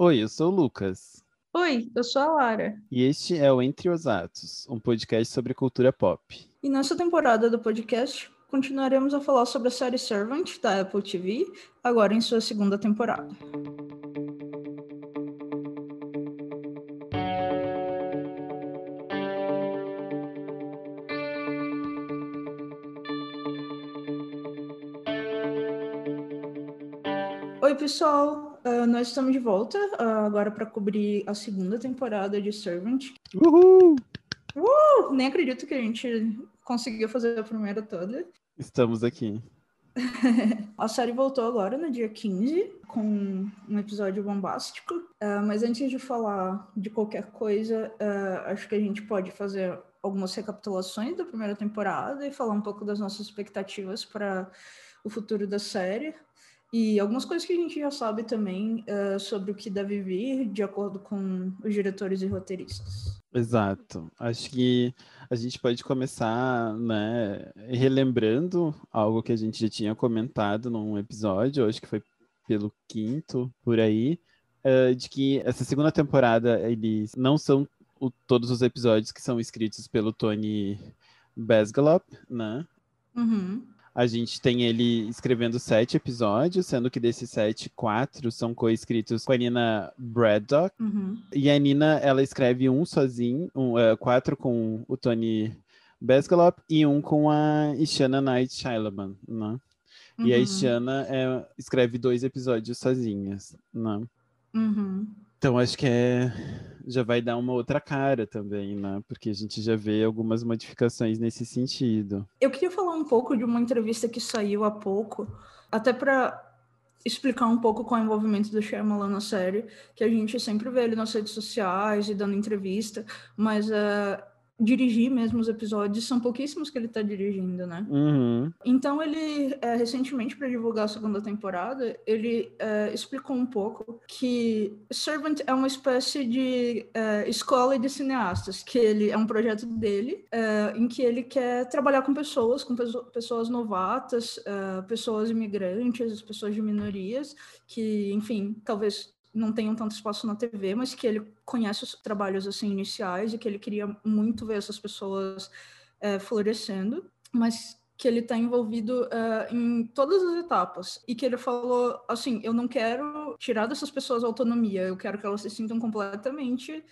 Oi, eu sou o Lucas. Oi, eu sou a Lara. E este é o Entre os Atos, um podcast sobre cultura pop. E nessa temporada do podcast, continuaremos a falar sobre a série Servant da Apple TV, agora em sua segunda temporada. Oi, pessoal. Uh, nós estamos de volta uh, agora para cobrir a segunda temporada de Servant. Uhul! Uh! Nem acredito que a gente conseguiu fazer a primeira toda. Estamos aqui. a série voltou agora no dia 15, com um episódio bombástico. Uh, mas antes de falar de qualquer coisa, acho que a gente pode fazer algumas recapitulações da primeira temporada e falar um pouco das nossas expectativas para o futuro da série. E algumas coisas que a gente já sabe também uh, sobre o que deve vir, de acordo com os diretores e roteiristas. Exato. Acho que a gente pode começar, né, relembrando algo que a gente já tinha comentado num episódio, acho que foi pelo quinto, por aí, uh, de que essa segunda temporada, eles não são o, todos os episódios que são escritos pelo Tony Basgalop, né? Uhum. A gente tem ele escrevendo sete episódios, sendo que desses sete, quatro são co-escritos com a Nina Braddock. Uhum. E a Nina, ela escreve um sozinho, um, uh, quatro com o Tony Basgalop e um com a Ishana Knight Shylaman, né? Uhum. E a uhum. Ishana é, escreve dois episódios sozinhas, né? Uhum. Então acho que é já vai dar uma outra cara também, né? Porque a gente já vê algumas modificações nesse sentido. Eu queria falar um pouco de uma entrevista que saiu há pouco, até para explicar um pouco qual é o envolvimento do Shyamalan na série, que a gente sempre vê ele nas redes sociais e dando entrevista, mas uh, dirigir mesmo os episódios, são pouquíssimos que ele está dirigindo, né? Uhum. Então ele, é, recentemente, para divulgar a segunda temporada, ele é, explicou um pouco que Servant é uma espécie de é, escola de cineastas, que ele é um projeto dele, em que ele quer trabalhar com pessoas, com pessoas novatas, pessoas imigrantes, pessoas de minorias, que, enfim, talvez não tenham tanto espaço na TV, mas que ele conhece os trabalhos assim iniciais e que ele queria muito ver essas pessoas é, florescendo, mas que ele está envolvido uh, em todas as etapas e que ele falou assim, eu não quero tirar dessas pessoas a autonomia, eu quero que elas se sintam completamente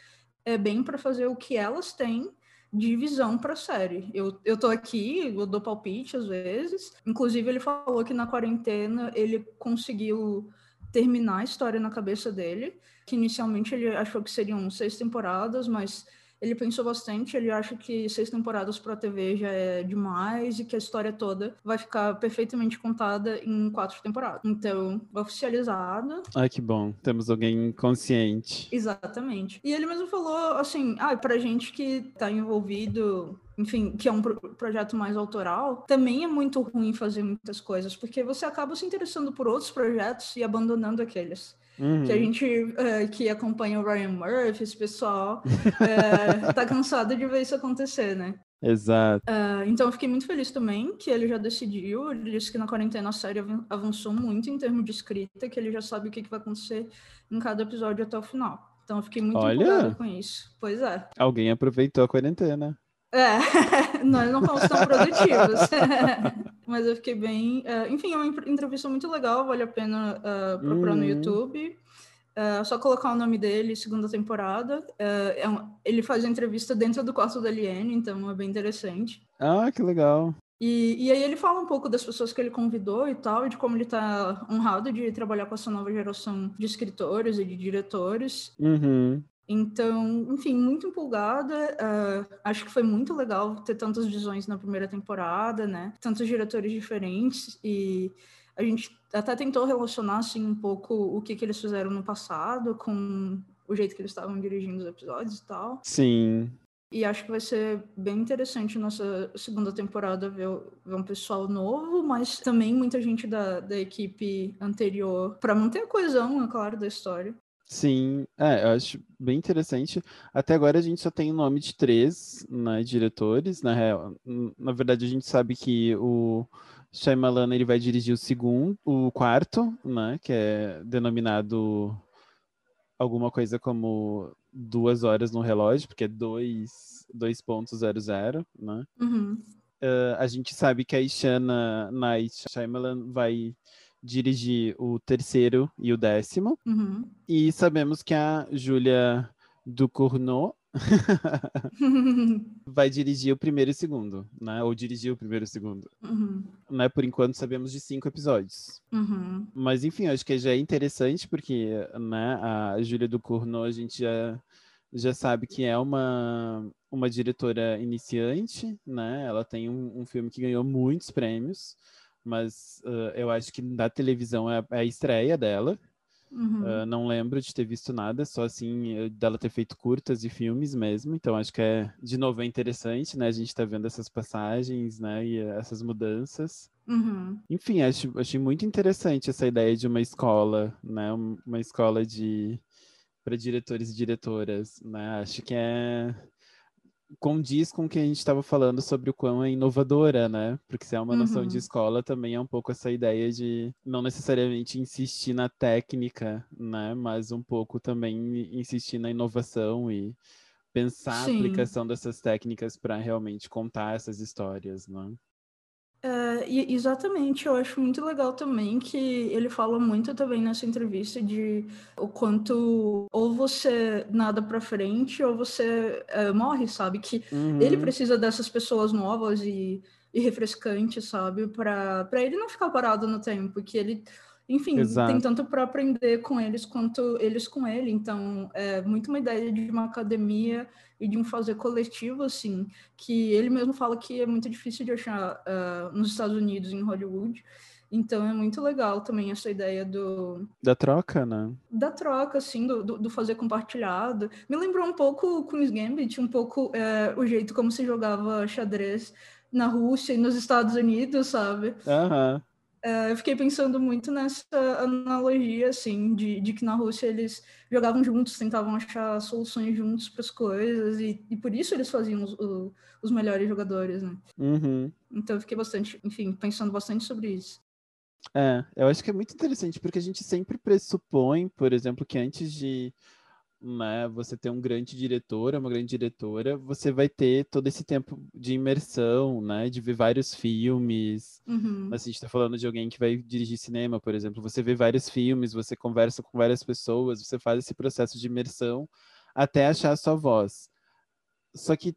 é, bem para fazer o que elas têm de visão para a série. Eu, eu tô aqui, eu dou palpite às vezes. Inclusive, ele falou que na quarentena ele conseguiu terminar a história na cabeça dele, que inicialmente ele achou que seriam seis temporadas, mas ele pensou bastante, ele acha que seis temporadas para a TV já é demais e que a história toda vai ficar perfeitamente contada em quatro temporadas. Então, oficializada. Ai, que bom. Temos alguém consciente. Exatamente. E ele mesmo falou assim: ah, pra gente que tá envolvido enfim, que é um pro projeto mais autoral, também é muito ruim fazer muitas coisas, porque você acaba se interessando por outros projetos e abandonando aqueles. Uhum. Que a gente uh, que acompanha o Ryan Murphy, esse pessoal, uh, tá cansado de ver isso acontecer, né? Exato. Uh, então eu fiquei muito feliz também que ele já decidiu. Ele disse que na quarentena a série avançou muito em termos de escrita, que ele já sabe o que, que vai acontecer em cada episódio até o final. Então eu fiquei muito Olha, com isso. Pois é. Alguém aproveitou a quarentena. É, nós não fomos tão produtivos. Mas eu fiquei bem. Uh, enfim, é uma entrevista muito legal, vale a pena uh, procurar no uhum. YouTube. Uh, só colocar o nome dele, segunda temporada. É um, ele faz a entrevista dentro do quarto da Aliene, então é bem interessante. Ah, que legal. E, e aí ele fala um pouco das pessoas que ele convidou e tal, e de como ele está honrado de trabalhar com essa nova geração de escritores e de diretores. Uhum. Então, enfim, muito empolgada. Uh, acho que foi muito legal ter tantas visões na primeira temporada, né? Tantos diretores diferentes e a gente até tentou relacionar assim um pouco o que, que eles fizeram no passado com o jeito que eles estavam dirigindo os episódios e tal. Sim. E acho que vai ser bem interessante nossa segunda temporada ver, ver um pessoal novo, mas também muita gente da, da equipe anterior para manter a coesão, é claro, da história. Sim, é, eu acho bem interessante. Até agora a gente só tem o nome de três né, diretores, na real. Na verdade, a gente sabe que o Shyamalan ele vai dirigir o segundo, o quarto, né, que é denominado alguma coisa como duas horas no relógio, porque é 2.00, né? Uhum. Uh, a gente sabe que a Ishana Night Shyamalan vai dirigir o terceiro e o décimo. Uhum. E sabemos que a Julia Ducournau vai dirigir o primeiro e o segundo, né? Ou dirigir o primeiro e o segundo. Uhum. Né? Por enquanto sabemos de cinco episódios. Uhum. Mas enfim, acho que já é interessante porque, né? A Júlia Ducournau a gente já já sabe que é uma uma diretora iniciante, né? Ela tem um, um filme que ganhou muitos prêmios, mas uh, eu acho que na televisão é, é a estreia dela. Uhum. Uh, não lembro de ter visto nada, só assim, dela ter feito curtas e filmes mesmo. Então, acho que é, de novo, é interessante, né? A gente tá vendo essas passagens, né? E essas mudanças. Uhum. Enfim, acho, achei muito interessante essa ideia de uma escola, né? Uma escola de para diretores e diretoras, né? Acho que é condiz com o que a gente estava falando sobre o quão é inovadora, né? Porque se é uma noção Uhum. de escola, também é um pouco essa ideia de não necessariamente insistir na técnica, né? Mas um pouco também insistir na inovação e pensar a Sim. aplicação dessas técnicas para realmente contar essas histórias, né? É, exatamente, eu acho muito legal também que ele fala muito também nessa entrevista de o quanto ou você nada pra frente ou você é, morre, sabe? Que ele Uhum. precisa dessas pessoas novas e, e refrescantes, sabe? Pra ele não ficar parado no tempo, que ele, enfim, Exato. tem tanto pra aprender com eles quanto eles com ele. Então, é muito uma ideia de uma academia e de um fazer coletivo, assim, que ele mesmo fala que é muito difícil de achar ah, nos Estados Unidos, em Hollywood. Então, é muito legal também essa ideia do, Da troca, né? da troca, assim, do, do, do fazer compartilhado. Me lembrou um pouco o Queen's Gambit, um pouco é, o jeito como se jogava xadrez na Rússia e nos Estados Unidos, sabe? Aham. É, eu fiquei pensando muito nessa analogia, assim, de, de que na Rússia eles jogavam juntos, tentavam achar soluções juntos para as coisas, e, e por isso eles faziam os, o- os melhores jogadores, né? Uhum. Então eu fiquei bastante, enfim, pensando bastante sobre isso. É, eu acho que é muito interessante, porque a gente sempre pressupõe, por exemplo, que antes de você ter um grande diretor, uma grande diretora, você vai ter todo esse tempo de imersão, né, de ver vários filmes. Uhum, Assim, a gente está falando de alguém que vai dirigir cinema, por exemplo. Você vê vários filmes, você conversa com várias pessoas, você faz esse processo de imersão até achar a sua voz. Só que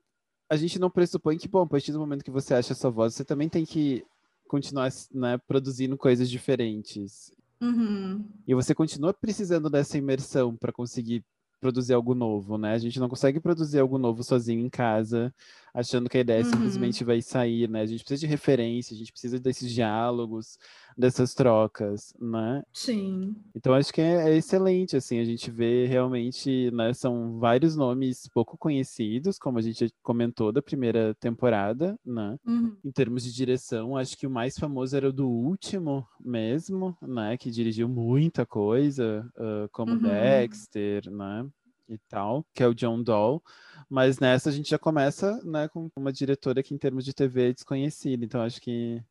a gente não pressupõe que, bom, a partir do momento que você acha a sua voz, você também tem que continuar né, produzindo coisas diferentes. uhum, E você continua precisando dessa imersão para conseguir produzir algo novo, né? A gente não consegue produzir algo novo sozinho em casa, achando que a ideia Uhum. simplesmente vai sair, né? A gente precisa de referência, a gente precisa desses diálogos, dessas trocas, né? sim, Então acho que é, é excelente, assim, a gente vê realmente, né, são vários nomes pouco conhecidos, como a gente comentou da primeira temporada, né? uhum, Em termos de direção, acho que o mais famoso era o do último mesmo, né? Que dirigiu muita coisa, ah, como Uhum. Dexter, né? E tal, que é o John Dahl. Mas nessa a gente já começa, né, com uma diretora que em termos de TV é desconhecida. Então acho que,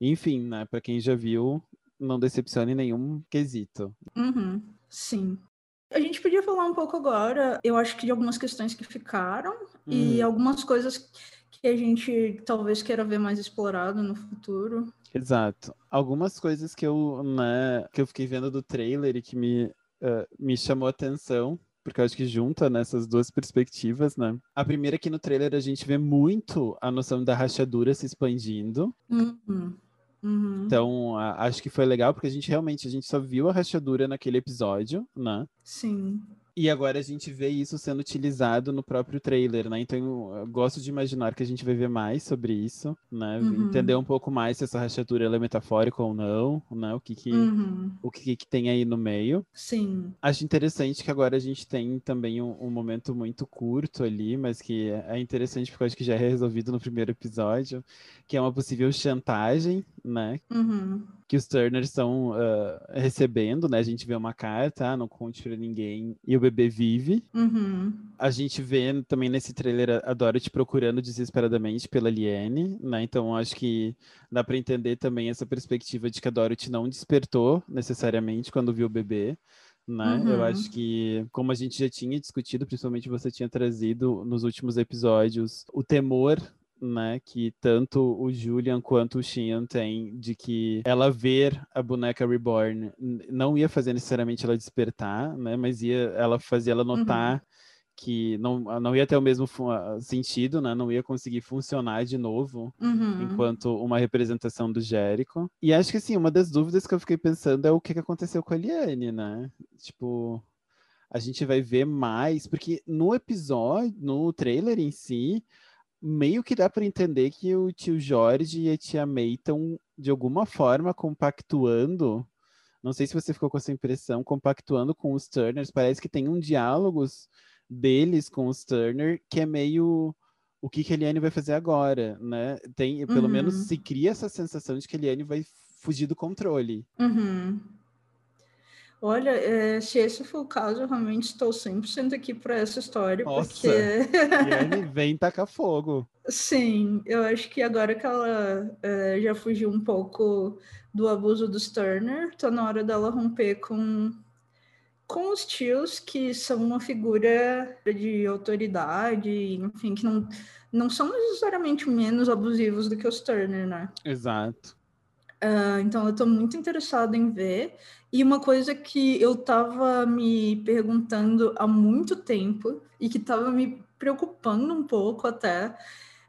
enfim, né, para quem já viu, não decepciona em nenhum quesito. uhum, sim. A gente podia falar um pouco agora, eu acho que de algumas questões que ficaram e Uhum. algumas coisas que a gente talvez queira ver mais explorado no futuro. Exato. Algumas coisas que eu, né, que eu fiquei vendo do trailer e que me, eh, me chamou a atenção, porque eu acho que junta nessas duas perspectivas, né? A primeira é que no trailer a gente vê muito a noção da rachadura se expandindo. Uhum, uhum, Então, a- acho que foi legal porque a gente realmente a gente só viu a rachadura naquele episódio, né? sim. E agora a gente vê isso sendo utilizado no próprio trailer, né? Então eu gosto de imaginar que a gente vai ver mais sobre isso, né? Uhum. Entender um pouco mais se essa rachadura é metafórica ou não, né? O que que, Uhum, o que que tem aí no meio. sim. Acho interessante que agora a gente tem também um, um momento muito curto ali, mas que é é interessante porque eu acho que já é resolvido no primeiro episódio, que é uma possível chantagem, né? Uhum, que os Turners estão ah, recebendo, né? A gente vê uma carta, ah, não conte pra ninguém, e o bebê vive. uhum, A gente vê também nesse trailer a Dorothy procurando desesperadamente pela Liane, né? Então acho que dá pra entender também essa perspectiva de que a Dorothy não despertou necessariamente quando viu o bebê, né? Uhum. Eu acho que, como a gente já tinha discutido, principalmente você tinha trazido nos últimos episódios, o temor né, que tanto o Julian quanto o Xian têm de que ela ver a boneca reborn não ia fazer necessariamente ela despertar, né, mas ia ela fazia ela notar uhum. que não, não ia ter o mesmo sentido, né, não ia conseguir funcionar de novo uhum. enquanto uma representação do Jericho. E acho que assim, uma das dúvidas que eu fiquei pensando é o que aconteceu com a Liane, né? Tipo, a gente vai ver mais, porque no episódio, no trailer em si, meio que dá para entender que o tio Jorge e a tia May estão, de alguma forma, compactuando. Não sei se você ficou com essa impressão, compactuando com os Turners. Parece que tem um diálogo deles com os Turner que é meio o que, que a Eliane vai fazer agora, né? Tem, pelo uhum. menos se cria essa sensação de que a Eliane vai fugir do controle. Uhum. Olha, é, se esse for o caso, eu realmente estou 100% aqui para essa história. Nossa, porque... e vem tacar fogo. Sim, eu acho que agora que ela é, já fugiu um pouco do abuso dos Turner, está na hora dela romper com, com os tios, que são uma figura de autoridade, enfim, que não, não são necessariamente menos abusivos do que os Turner, né? Exato. Uh, então, eu estou muito interessada em ver. E uma coisa que eu estava me perguntando há muito tempo e que estava me preocupando um pouco até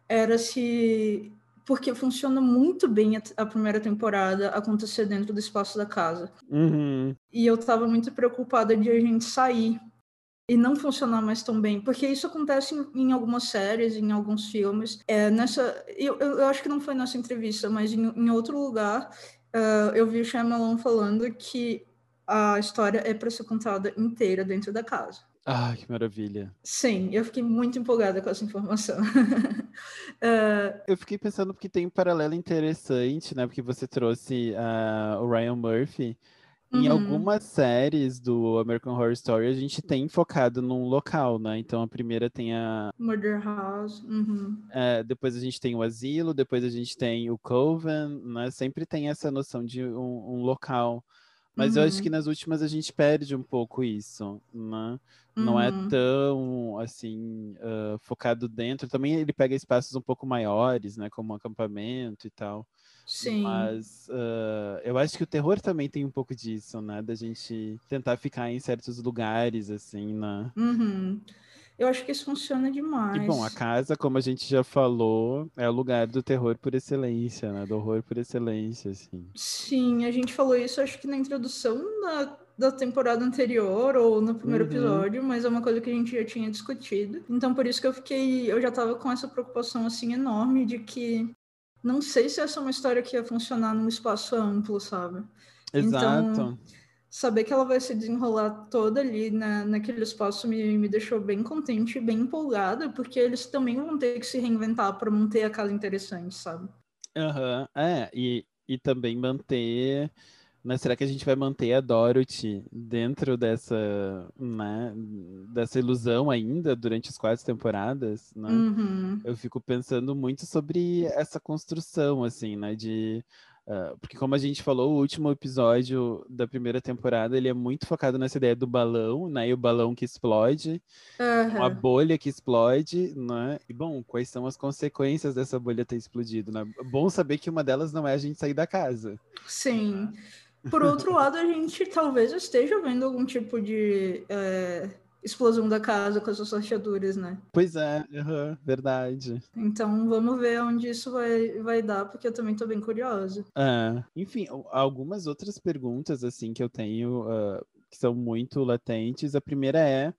era se porque funciona muito bem a, primeira temporada acontecer dentro do espaço da casa. Uhum. E eu estava muito preocupada de a gente sair e não funcionar mais tão bem, porque isso acontece em, em algumas séries, em alguns filmes. É, nessa, eu, eu, acho que não foi nessa entrevista, mas em, em outro lugar, uh, eu vi o Shyamalan falando que a história é para ser contada inteira dentro da casa. Ah, que maravilha. Sim, eu fiquei muito empolgada com essa informação. uh... Eu fiquei pensando porque tem um paralelo interessante, né? Porque você trouxe uh, o Ryan Murphy, em uhum. algumas séries do American Horror Story, a gente tem focado num local, né? Então a primeira tem a. Murder House. Uhum. É, depois a gente tem o asilo, depois a gente tem o Coven, né? Sempre tem essa noção de um, um local. Mas uhum. eu acho que uhum. nas últimas a gente perde um pouco isso, né? Não é uhum. tão, assim, uh, focado dentro. Também ele pega espaços um pouco maiores, né? Como um acampamento e tal. Sim. Mas uh, eu acho que o terror também tem um pouco disso, né? Da gente tentar ficar em certos lugares, assim, né? Uhum. Eu acho que isso funciona demais. E bom, a casa, como a gente já falou, é o lugar do terror por excelência, né? Do horror por excelência, assim. Sim, a gente falou isso, acho que na introdução da, da temporada anterior ou no primeiro uhum. episódio, mas é uma coisa que a gente já tinha discutido. Então, por isso que eu fiquei, eu já tava com essa preocupação, assim, enorme de que não sei se essa é uma história que ia funcionar num espaço amplo, sabe? Exato. Então, saber que ela vai se desenrolar toda ali na, naquele espaço me, me deixou bem contente, bem empolgada, porque eles também vão ter que se reinventar para manter a casa interessante, sabe? Aham, uhum. é, e, e também manter mas será que a gente vai manter a Dorothy dentro dessa, né, dessa ilusão ainda durante as quatro temporadas, né? Uhum. Eu fico pensando muito sobre essa construção, assim, né, de... Uh, porque como a gente falou, o último episódio da primeira temporada, ele é muito focado nessa ideia do balão, né, e o balão que explode, uhum. a bolha que explode, né, e bom, quais são as consequências dessa bolha ter explodido, né? Bom saber que uma delas não é a gente sair da casa. Sim, por outro lado, a gente talvez esteja vendo algum tipo de é, explosão da casa com essas fechaduras, né? Pois é, uhum, verdade. Então vamos ver onde isso vai, vai dar, porque eu também tô bem curiosa. É, enfim, algumas outras perguntas assim que eu tenho uh, que são muito latentes. A primeira é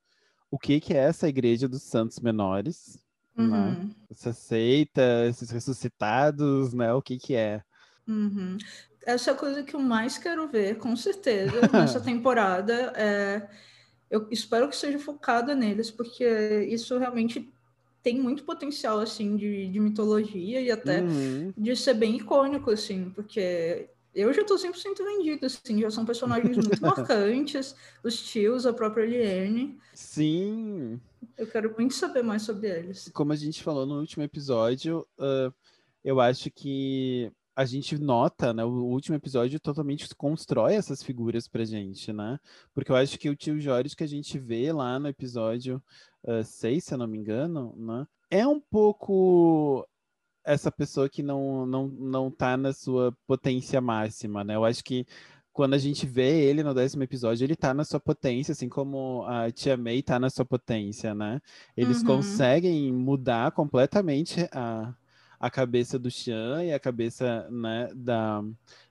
o que, que é essa igreja dos santos menores? Né? Uhum. Né? Essa seita, esses ressuscitados, né? O que que é? Uhum essa é a coisa que eu mais quero ver, com certeza, nessa temporada. É, eu espero que seja focada neles, porque isso realmente tem muito potencial, assim, de, de mitologia e até uhum. de ser bem icônico, assim, porque eu já tô 100% vendido, assim, já são personagens muito marcantes, os tios, a própria Liane. Sim! Eu quero muito saber mais sobre eles. Como a gente falou no último episódio, uh, eu acho que a gente nota, né? O último episódio totalmente constrói essas figuras pra gente, né? Porque eu acho que o tio Jorge que a gente vê lá no episódio 6, uh, se eu não me engano, né? É um pouco essa pessoa que não, não, não tá na sua potência máxima, né? Eu acho que quando a gente vê ele no décimo episódio, ele tá na sua potência, assim como a Tia May tá na sua potência, né? Eles uhum. conseguem mudar completamente a, a cabeça do Xian e a cabeça né, da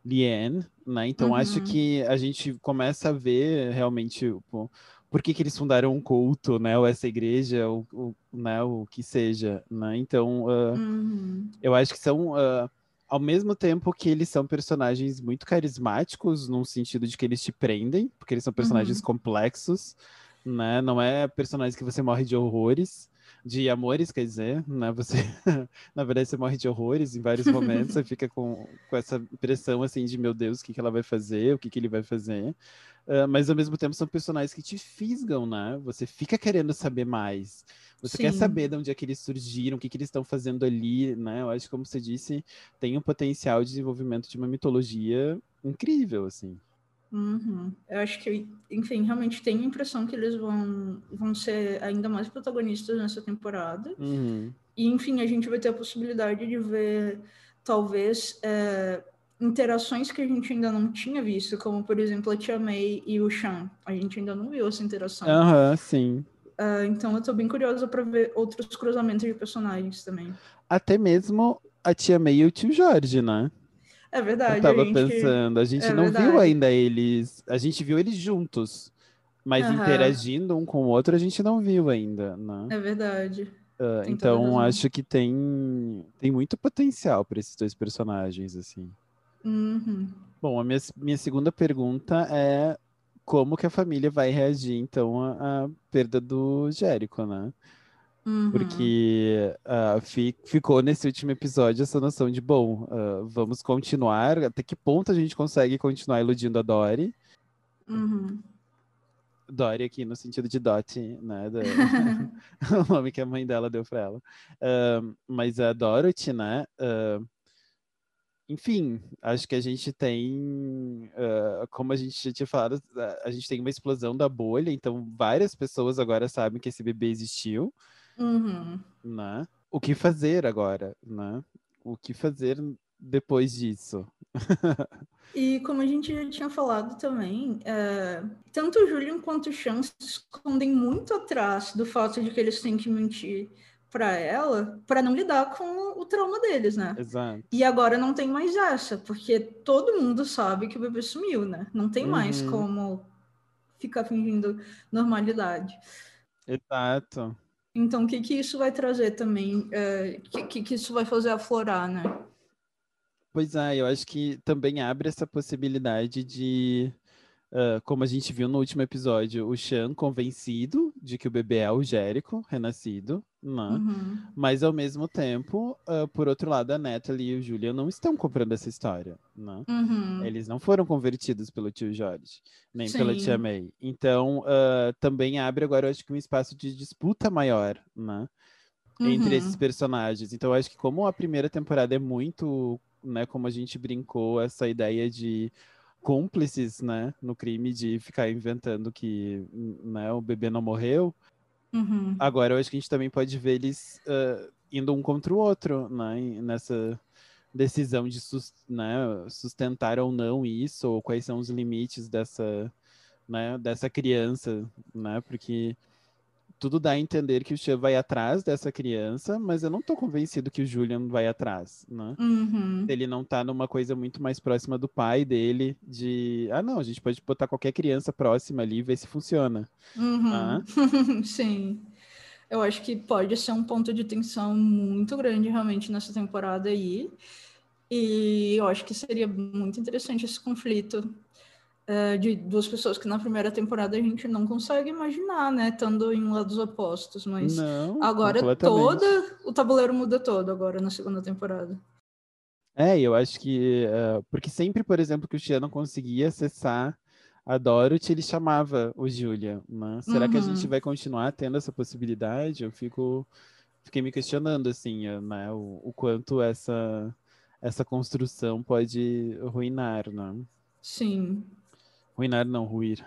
Lien, né? Então uhum. acho que a gente começa a ver realmente tipo, por que, que eles fundaram um culto, né? Ou essa igreja, ou, ou né? o que seja, né? Então uh, uhum. eu acho que são uh, ao mesmo tempo que eles são personagens muito carismáticos, no sentido de que eles te prendem, porque eles são personagens uhum. complexos, né? Não é personagens que você morre de horrores, de amores, quer dizer, né? Você, na verdade, você morre de horrores em vários momentos, você fica com, com essa impressão, assim, de meu Deus, o que, que ela vai fazer, o que, que ele vai fazer. Uh, mas, ao mesmo tempo, são personagens que te fisgam, né? Você fica querendo saber mais. Você Sim. quer saber de onde é que eles surgiram, o que, que eles estão fazendo ali, né? Eu acho que, como você disse, tem um potencial de desenvolvimento de uma mitologia incrível, assim. Uhum. Eu acho que, enfim, realmente tenho a impressão que eles vão, vão ser ainda mais protagonistas nessa temporada. Uhum. E, enfim, a gente vai ter a possibilidade de ver, talvez, é, interações que a gente ainda não tinha visto, como, por exemplo, a Tia May e o Sean. A gente ainda não viu essa interação. Aham, uhum, sim. Uh, então eu tô bem curiosa para ver outros cruzamentos de personagens também. Até mesmo a tia May e o tio Jorge, né? É verdade. Eu tava a gente... pensando, a gente é não verdade. viu ainda eles. A gente viu eles juntos. Mas uhum. interagindo um com o outro, a gente não viu ainda, né? É verdade. Uh, então acho que tem, tem muito potencial para esses dois personagens, assim. Uhum. Bom, a minha, minha segunda pergunta é como que a família vai reagir, então, à, à perda do Jérico, né? Uhum. Porque uh, fi, ficou nesse último episódio essa noção de, bom, uh, vamos continuar, até que ponto a gente consegue continuar iludindo a Dory? Uhum. Dory aqui no sentido de Dot, né? Do... o nome que a mãe dela deu para ela. Uh, mas a Dorothy, né? Enfim, acho que a gente tem, uh, como a gente já tinha falado, a gente tem uma explosão da bolha, então várias pessoas agora sabem que esse bebê existiu, uhum. né? O que fazer agora, né? O que fazer depois disso? e como a gente já tinha falado também, é, tanto o Julian quanto o Sean se escondem muito atrás do fato de que eles têm que mentir para ela para não lidar com o trauma deles, né? Exato. E agora não tem mais essa, porque todo mundo sabe que o bebê sumiu, né? Não tem uhum. mais como ficar fingindo normalidade. Exato. Então, o que, que isso vai trazer também? O é, que, que isso vai fazer aflorar, né? Pois é, eu acho que também abre essa possibilidade de Uh, como a gente viu no último episódio, o Sean convencido de que o bebê é o Jérico, renascido, né? Uhum. mas ao mesmo tempo, uh, por outro lado, a Natalie e o Julian não estão comprando essa história. Né? Uhum. Eles não foram convertidos pelo tio Jorge, nem Sim. pela tia May. Então, uh, também abre agora, eu acho que um espaço de disputa maior, né? Entre uhum. esses personagens. Então, eu acho que como a primeira temporada é muito, né, como a gente brincou, essa ideia de cúmplices, né, no crime de ficar inventando que né, o bebê não morreu. Uhum. Agora eu acho que a gente também pode ver eles uh, indo um contra o outro, né, nessa decisão de né, sustentar ou não isso, ou quais são os limites dessa, né, dessa criança, né, porque tudo dá a entender que o Xia vai atrás dessa criança, mas eu não tô convencido que o Julian vai atrás, né? Uhum. Ele não tá numa coisa muito mais próxima do pai dele, de, ah, não, a gente pode botar qualquer criança próxima ali e ver se funciona. Uhum. Ah? Sim. Eu acho que pode ser um ponto de tensão muito grande realmente nessa temporada aí. E eu acho que seria muito interessante esse conflito é, de duas pessoas que na primeira temporada a gente não consegue imaginar, né? Estando em lados opostos, mas não, agora toda o tabuleiro muda todo agora na segunda temporada. É, eu acho que uh, porque sempre, por exemplo, que o Tia não conseguia acessar a Dorothy, ele chamava o Julia. Né? Será uhum. que a gente uhum. vai continuar tendo essa possibilidade? Eu fico fiquei me questionando assim, né? O, o quanto essa essa construção pode ruinar, né? Sim. Ruinar não, ruir.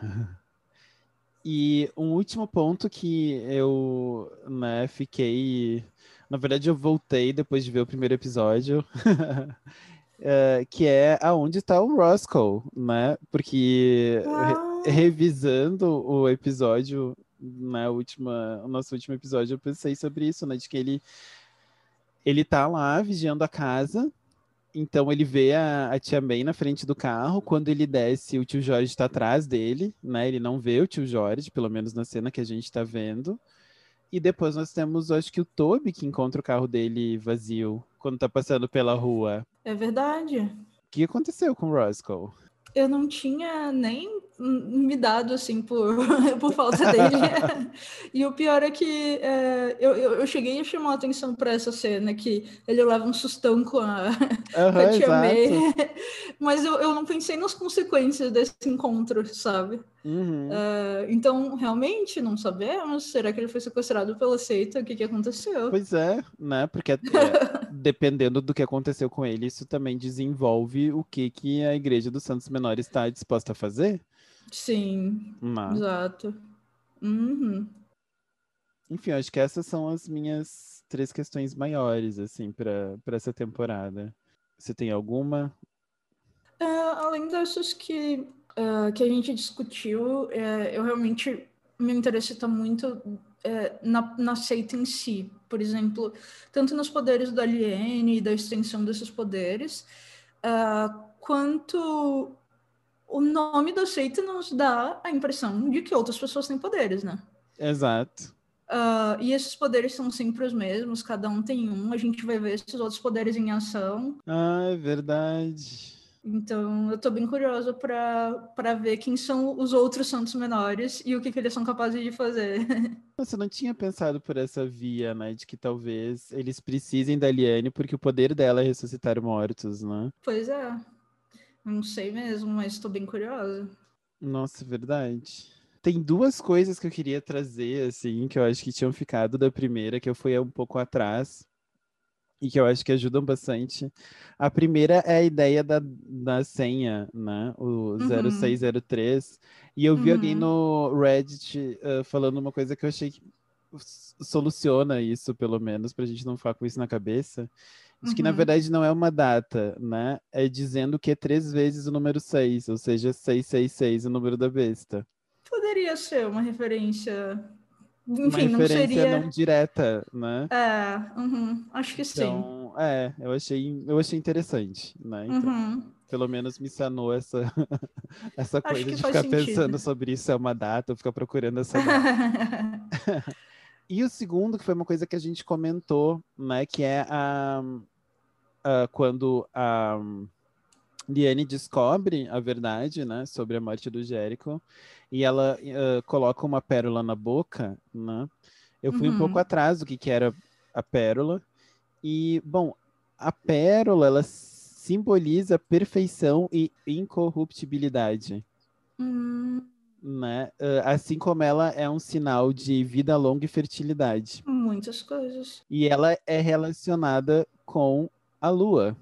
E um último ponto que eu né, fiquei. Na verdade, eu voltei depois de ver o primeiro episódio. é, que é aonde está o Roscoe, né? Porque Ah. re- revisando o episódio, na última, o nosso último episódio, eu pensei sobre isso, né? De que ele ele tá lá vigiando a casa. Então ele vê a, a tia May na frente do carro. Quando ele desce, o tio Jorge está atrás dele, né? Ele não vê o tio Jorge, pelo menos na cena que a gente tá vendo. E depois nós temos, acho que o Toby que encontra o carro dele vazio quando tá passando pela rua. É verdade. O que aconteceu com o Roscoe? Eu não tinha nem me dado assim por, por falta dele. e o pior é que é, eu, eu, cheguei a chamar a atenção para essa cena que ele leva um sustão com a, com Aham, a tia May. exato. Mas eu, eu não pensei nas consequências desse encontro, sabe? Uhum. É, então, realmente, não sabemos. Será que ele foi sequestrado pela seita? O que, que aconteceu? Pois é, né? Porque é, dependendo do que aconteceu com ele, isso também desenvolve o que, que a Igreja dos Santos Menores está disposta a fazer. Sim, Né? exato. Uhum. Enfim, acho que essas são as minhas três questões maiores, assim, para essa temporada. Você tem alguma? É, além dessas que, é, que a gente discutiu, é, eu realmente meu interesse está muito é, na, na seita em si. Por exemplo, tanto nos poderes do Aliene e da extensão desses poderes, é, quanto o nome da seita nos dá a impressão de que outras pessoas têm poderes, né? Exato. Ah, e esses poderes são sempre os mesmos, cada um tem um, a gente vai ver esses outros poderes em ação. Ah, é verdade. Então, eu tô bem curiosa para ver quem são os outros santos menores e o que, que eles são capazes de fazer. Você não tinha pensado por essa via, né? De que talvez eles precisem da Liane porque o poder dela é ressuscitar mortos, né? pois é. Não sei mesmo, mas estou bem curiosa. Nossa, é verdade. Tem duas coisas que eu queria trazer, assim, que eu acho que tinham ficado da primeira, que eu fui um pouco atrás, e que eu acho que ajudam bastante. A primeira é a ideia da, da senha, né? O Uhum. 0603. E eu vi alguém Uhum. no Reddit ah, falando uma coisa que eu achei que soluciona isso, pelo menos, pra gente não ficar com isso na cabeça. De que, na Uhum. verdade, não é uma data, né? É dizendo que é três vezes o número 6, ou seja, 666, o número da besta. Poderia ser uma referência. Uma Enfim, não referência seria. não direta, né? É, uhum, acho que sim. Então, é, eu achei, eu achei interessante, né? Então, Uhum. pelo menos me sanou essa, essa coisa de ficar pensando sentido. sobre isso é uma data, ou ficar procurando essa data. E o segundo, que foi uma coisa que a gente comentou, né? Que é a, a- quando a Liane descobre a verdade, né? Sobre a morte do Jericho. E ela eh, coloca uma pérola na boca, né? Eu fui um Uhum. pouco atrás do que, que era a pérola. E, bom, a pérola, ela simboliza perfeição e incorruptibilidade Hum, né? Eh, Assim como ela é um sinal de vida longa e fertilidade. muitas coisas. E ela é relacionada com a lua.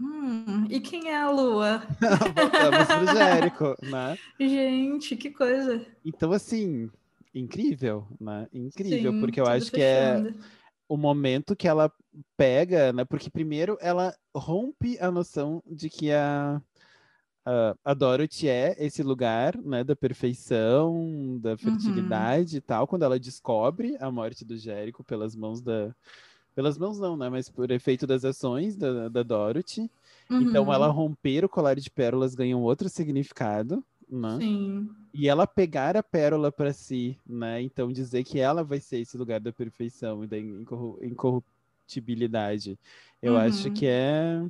Hum, e quem é a Lua? Voltamos pro Jérico, né? Gente, que coisa. Então, assim, incrível, né? Incrível, Sim, porque eu acho que é fechando. o momento que ela pega, né? Porque primeiro ela rompe a noção de que a, a, a Dorothy é esse lugar, né? Da perfeição, da fertilidade e tal, quando ela descobre a morte do Jérico pelas mãos da. Pelas mãos não, né? Mas por efeito das ações da, da Dorothy. Então Uhum, ela romper o colar de pérolas ganha um outro significado, né? Sim. E ela pegar a pérola para si, né? Então dizer que ela vai ser esse lugar da perfeição e da incorru- incorruptibilidade. Eu acho Uhum. que é,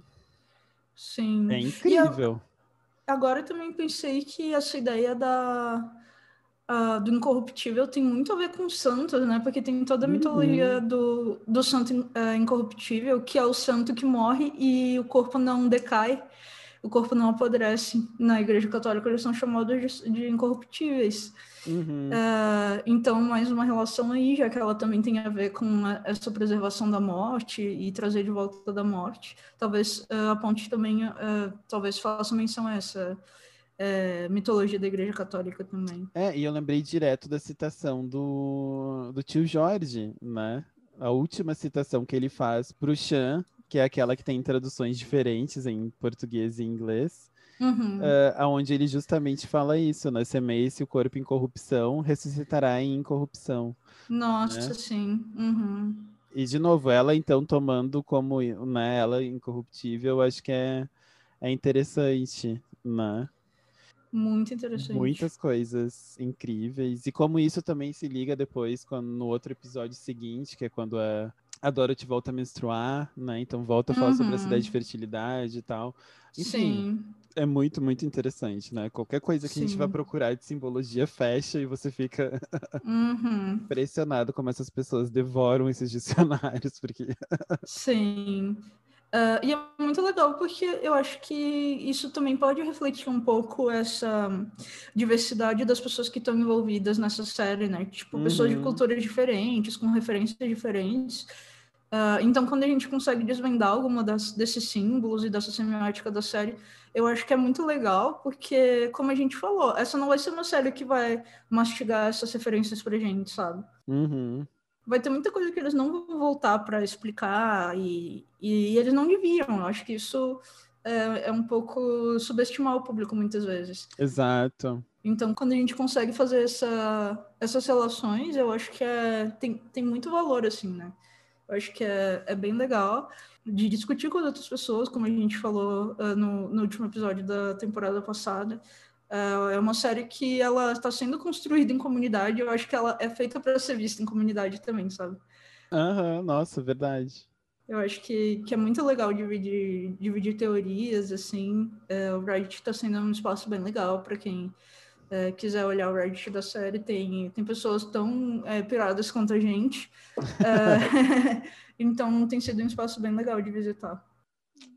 Sim. é E eu- incrível. agora eu também pensei que essa ideia da, ah, do incorruptível tem muito a ver com santos, né? Porque tem toda a Uhum. mitologia do, do santo ah, incorruptível, que é o santo que morre e o corpo não decai. o corpo não apodrece. Na Igreja Católica eles são chamados de, de incorruptíveis. Uhum. Uh, então, mais uma relação aí, já que ela também tem a ver com a, essa preservação da morte e trazer de volta da morte. Talvez uh, a ponte também, uh, talvez faça menção a essa é, mitologia da Igreja Católica também. É, e eu lembrei direto da citação do, do tio Jorge, né? A última citação que ele faz para o Chan, que é aquela que tem traduções diferentes em português e inglês, uhum. uh, onde ele justamente fala isso, né? Semeie-se o corpo em corrupção, ressuscitará em incorrupção. Nossa, né? sim. Uhum. E, de novo, ela, então, tomando como né, ela incorruptível, acho que é, é interessante, né? Muito interessante. Muitas coisas incríveis. E como isso também se liga depois quando, no outro episódio seguinte, que é quando a, a Dorothy volta a menstruar, né? Então volta a falar uhum. sobre a uhum. cidade de fertilidade e tal. Enfim, Sim. é muito, muito interessante, né? Qualquer coisa que Sim. a gente vai procurar de simbologia fecha e você fica uhum. impressionado como essas pessoas devoram esses dicionários, porque... Sim. Uh, e é muito legal porque eu acho que isso também pode refletir um pouco essa diversidade das pessoas que estão envolvidas nessa série, né? Tipo, uhum. pessoas de uhum. culturas diferentes, com referências diferentes. Uh, então, quando a gente consegue desvendar alguma das, desses símbolos e dessa semiótica da série, eu acho que é muito legal, porque, como a gente falou, essa não vai ser uma série que vai mastigar essas referências pra gente, sabe? Uhum vai ter muita coisa que eles não vão voltar para explicar e, e eles não deviam. Eu acho que isso é, é, um pouco subestimar o público muitas vezes. Exato. Então, quando a gente consegue fazer essa, essas relações, eu acho que é, tem, tem muito valor, assim, né? Eu acho que é, é bem legal de discutir com as outras pessoas, como a gente falou uh, no, no último episódio da temporada passada. É, é uma série que ela está sendo construída em comunidade. Eu acho que ela é feita para ser vista em comunidade também, sabe? Aham, uhum, nossa, verdade. Eu acho que, que é muito legal dividir, dividir teorias, assim. É, o Reddit está sendo um espaço bem legal para quem é, quiser olhar o Reddit da série. Tem, tem pessoas tão é, piradas quanto a gente. É, então tem sido um espaço bem legal de visitar.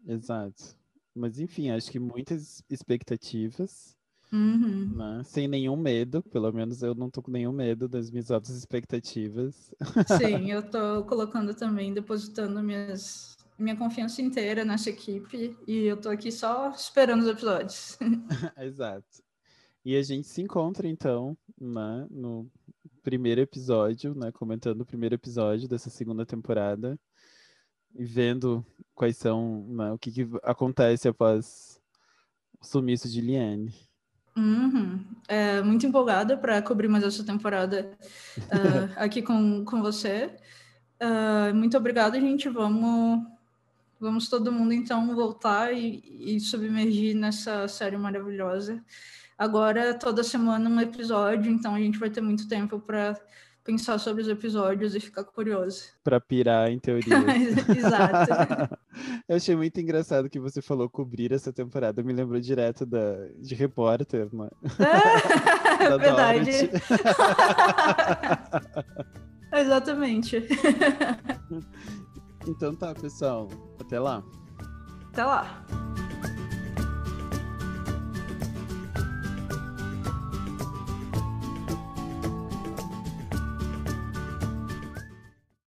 Exato. Mas enfim, acho que muitas expectativas. Uhum. Né? Sem nenhum medo, pelo menos eu não tô com nenhum medo das minhas altas expectativas. Sim, eu tô colocando também, depositando minhas, minha confiança inteira nessa equipe e eu tô aqui só esperando os episódios. Exato. E a gente se encontra então, né, no primeiro episódio, né, comentando o primeiro episódio dessa segunda temporada e vendo quais são, né, o que, que acontece após o sumiço de Liane. Uhum. É, muito empolgada para cobrir mais essa temporada uh, aqui com, com você. Uh, muito obrigada, gente. Vamos, vamos todo mundo então voltar e, e submergir nessa série maravilhosa. Agora, toda semana um episódio, então a gente vai ter muito tempo para pensar sobre os episódios e ficar curioso. Para pirar em teoria. Exato. Eu achei muito engraçado que você falou cobrir essa temporada. Me lembrou direto da, de repórter, né? É, verdade. Exatamente. Então tá, pessoal. Até lá. Até lá.